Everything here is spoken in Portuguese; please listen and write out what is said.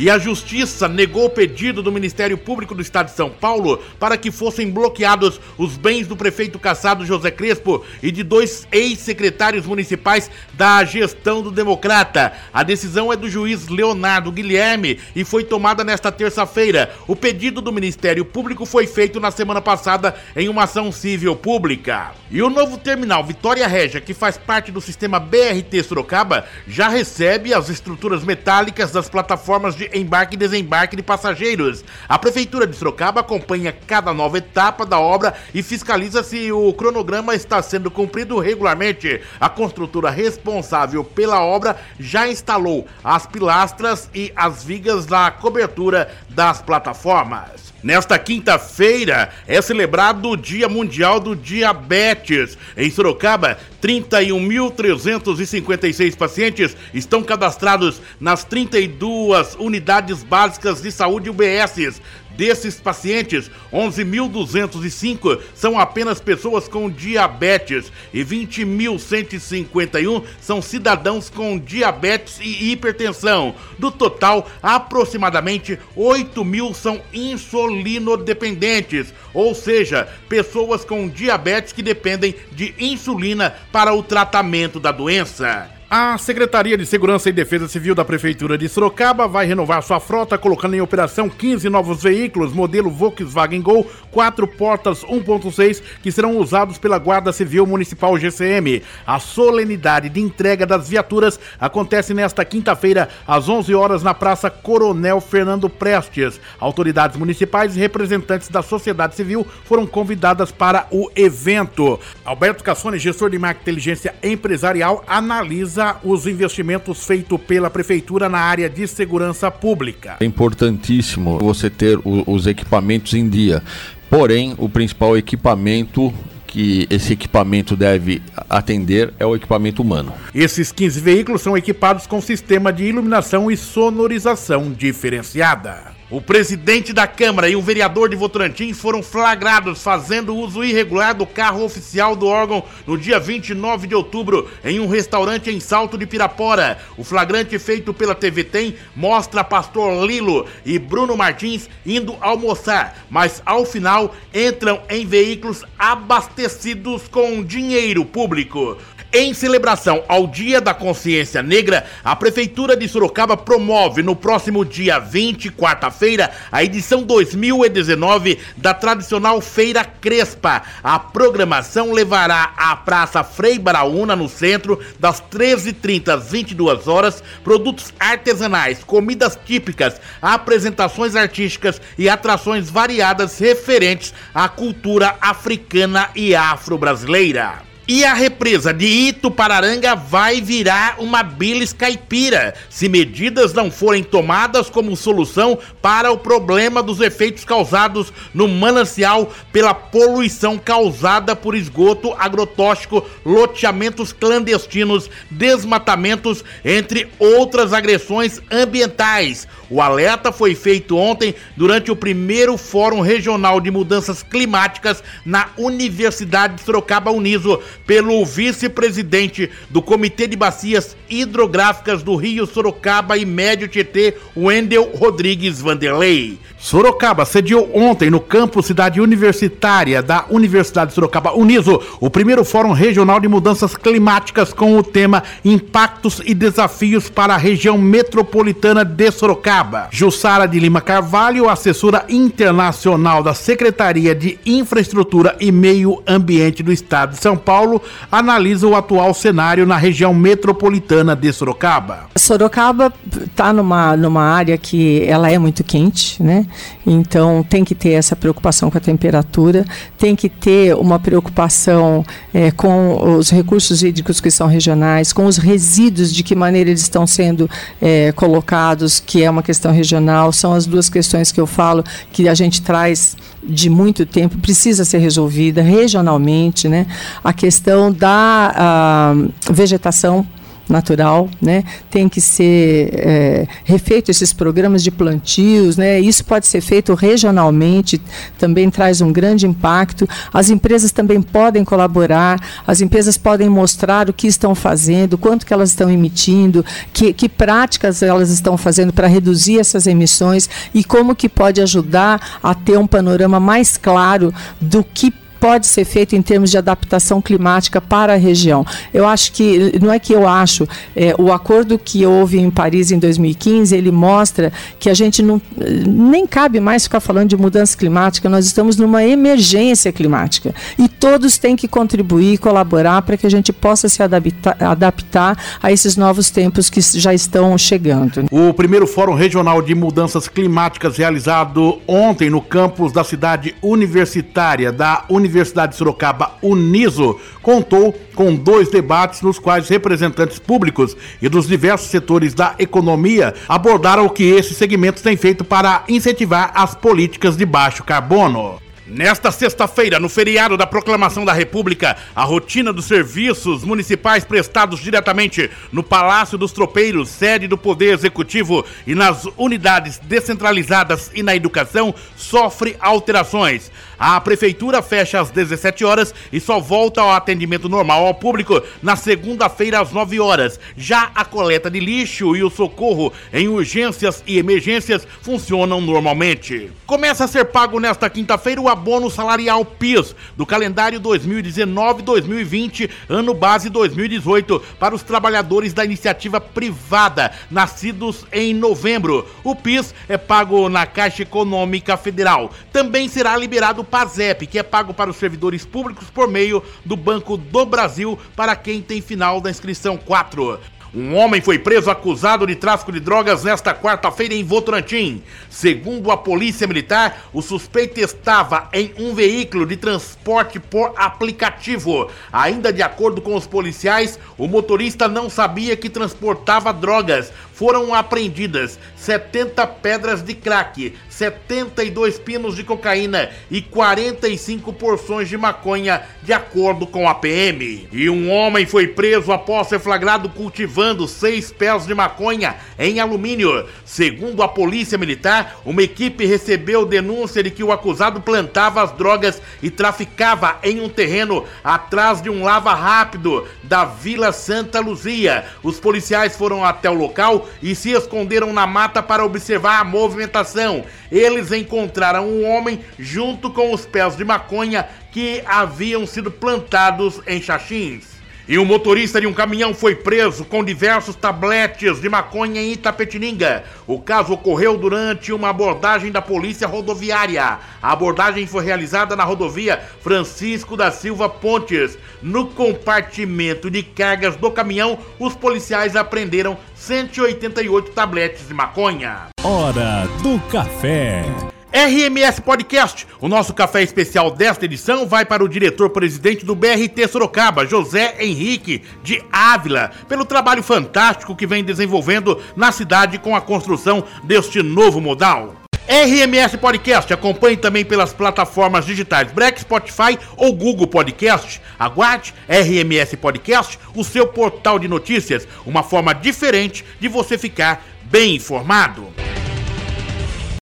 e a Justiça negou o pedido do Ministério Público do Estado de São Paulo para que fossem bloqueados os bens do prefeito caçado José Crespo e de dois ex-secretários municipais da gestão do Democrata. A decisão é do juiz Leonardo Guilherme e foi tomada nesta terça-feira. O pedido do Ministério Público foi feito na semana passada em uma ação civil pública. E o novo terminal Vitória Régia, que faz parte do sistema BRT Sorocaba, já recebe as estruturas metálicas das plataformas de embarque e desembarque de passageiros. A Prefeitura de Sorocaba acompanha cada nova etapa da obra e fiscaliza se o cronograma está sendo cumprido regularmente. A construtora responsável pela obra já instalou as pilastras e as vigas da cobertura das plataformas. Nesta quinta-feira é celebrado o Dia Mundial do Diabetes. Em Sorocaba, 31.356 pacientes estão cadastrados nas 32 unidades básicas de saúde UBSs. Desses pacientes, 11.205 são apenas pessoas com diabetes e 20.151 são cidadãos com diabetes e hipertensão. Do total, aproximadamente 8 mil são insulinodependentes, ou seja, pessoas com diabetes que dependem de insulina para o tratamento da doença. A Secretaria de Segurança e Defesa Civil da Prefeitura de Sorocaba vai renovar sua frota, colocando em operação 15 novos veículos, modelo Volkswagen Gol, quatro portas 1.6, que serão usados pela Guarda Civil Municipal GCM. A solenidade de entrega das viaturas acontece nesta quinta-feira, às 11 horas, na Praça Coronel Fernando Prestes. Autoridades municipais e representantes da sociedade civil foram convidadas para o evento. Alberto Cassone, gestor de marca inteligência empresarial, analisa os investimentos feitos pela Prefeitura na área de segurança pública. É importantíssimo você ter o, os equipamentos em dia. Porém, o principal equipamento que esse equipamento deve atender é o equipamento humano. Esses 15 veículos são equipados com sistema de iluminação e sonorização diferenciada. O presidente da Câmara e o vereador de Votorantim foram flagrados fazendo uso irregular do carro oficial do órgão no dia 29 de outubro em um restaurante em Salto de Pirapora. O flagrante feito pela TV Tem mostra Pastor Lilo e Bruno Martins indo almoçar, mas ao final entram em veículos abastecidos com dinheiro público. Em celebração ao Dia da Consciência Negra, a Prefeitura de Sorocaba promove no próximo dia 20, quarta-feira, a edição 2019 da tradicional Feira Crespa. A programação levará à Praça Frei Baraúna, no centro, das 13h30 às 22 horas, produtos artesanais, comidas típicas, apresentações artísticas e atrações variadas referentes à cultura africana e afro-brasileira. E a represa de Itupararanga vai virar uma bilis caipira, se medidas não forem tomadas como solução para o problema dos efeitos causados no manancial pela poluição causada por esgoto agrotóxico, loteamentos clandestinos, desmatamentos, entre outras agressões ambientais. O alerta foi feito ontem durante o primeiro Fórum Regional de Mudanças Climáticas na Universidade de Sorocaba Uniso, pelo vice-presidente do Comitê de Bacias Hidrográficas do Rio Sorocaba e Médio Tietê, Wendel Rodrigues Vanderlei. Sorocaba sediou ontem no campus Cidade Universitária da Universidade de Sorocaba Uniso o primeiro Fórum Regional de Mudanças Climáticas com o tema Impactos e Desafios para a região metropolitana de Sorocaba. Jussara de Lima Carvalho, assessora internacional da Secretaria de Infraestrutura e Meio Ambiente do Estado de São Paulo, analisa o atual cenário na região metropolitana de Sorocaba. Sorocaba está numa, numa área que ela é muito quente, né? Então tem que ter essa preocupação com a temperatura, tem que ter uma preocupação é, com os recursos hídricos que são regionais, com os resíduos, de que maneira eles estão sendo é, colocados, que é uma questão regional. São as duas questões que eu falo que a gente traz de muito tempo, precisa ser resolvida regionalmente, né? A questão da a, vegetação natural, né? Tem que ser é, refeito esses programas de plantios, né? Isso pode ser feito regionalmente, também traz um grande impacto. As empresas também podem colaborar, as empresas podem mostrar o que estão fazendo, quanto que elas estão emitindo, que, que práticas elas estão fazendo para reduzir essas emissões e como que pode ajudar a ter um panorama mais claro do que pode ser feito em termos de adaptação climática para a região. Eu acho que, não é que eu acho, é, o acordo que houve em Paris em 2015, ele mostra que a gente não, nem cabe mais ficar falando de mudança climática, nós estamos numa emergência climática e todos têm que contribuir e colaborar para que a gente possa se adaptar, adaptar a esses novos tempos que já estão chegando. O primeiro Fórum Regional de Mudanças Climáticas realizado ontem no campus da cidade universitária da Universidade Universidade de Sorocaba, Uniso, contou com dois debates nos quais representantes públicos e dos diversos setores da economia abordaram o que esse segmento tem feito para incentivar as políticas de baixo carbono. Nesta sexta-feira, no feriado da Proclamação da República, a rotina dos serviços municipais prestados diretamente no Palácio dos Tropeiros, sede do Poder Executivo, e nas unidades descentralizadas e na educação sofre alterações. A prefeitura fecha às 17 horas e só volta ao atendimento normal ao público na segunda-feira às 9 horas. Já a coleta de lixo e o socorro em urgências e emergências funcionam normalmente. Começa a ser pago nesta quinta-feira o abono salarial PIS do calendário 2019-2020, ano base 2018, para os trabalhadores da iniciativa privada nascidos em novembro. O PIS é pago na Caixa Econômica Federal. Também será liberado PASEP, que é pago para os servidores públicos por meio do Banco do Brasil para quem tem final da inscrição 4. Um homem foi preso acusado de tráfico de drogas nesta quarta-feira em Votorantim. Segundo a polícia militar, o suspeito estava em um veículo de transporte por aplicativo. Ainda de acordo com os policiais, o motorista não sabia que transportava drogas. Foram apreendidas 70 pedras de crack, 72 pinos de cocaína e 45 porções de maconha, de acordo com a PM. E um homem foi preso após ser flagrado cultivando seis pés de maconha em alumínio. Segundo a Polícia Militar, uma equipe recebeu denúncia de que o acusado plantava as drogas e traficava em um terreno atrás de um lava rápido da Vila Santa Luzia. Os policiais foram até o local e se esconderam na mata para observar a movimentação eles encontraram um homem junto com os pés de maconha que haviam sido plantados em Xaxins. E o motorista de um caminhão foi preso com diversos tabletes de maconha em Itapetininga. O caso ocorreu durante uma abordagem da Polícia Rodoviária. A abordagem foi realizada na rodovia Francisco da Silva Pontes. No compartimento de cargas do caminhão, os policiais apreenderam 188 tabletes de maconha. Hora do café. RMS Podcast. O nosso café especial desta edição vai para o diretor-presidente do BRT Sorocaba, José Henrique de Ávila, pelo trabalho fantástico que vem desenvolvendo na cidade com a construção deste novo modal. RMS Podcast. Acompanhe também pelas plataformas digitais Black, Spotify ou Google Podcast. Aguarde RMS Podcast, o seu portal de notícias, uma forma diferente de você ficar bem informado.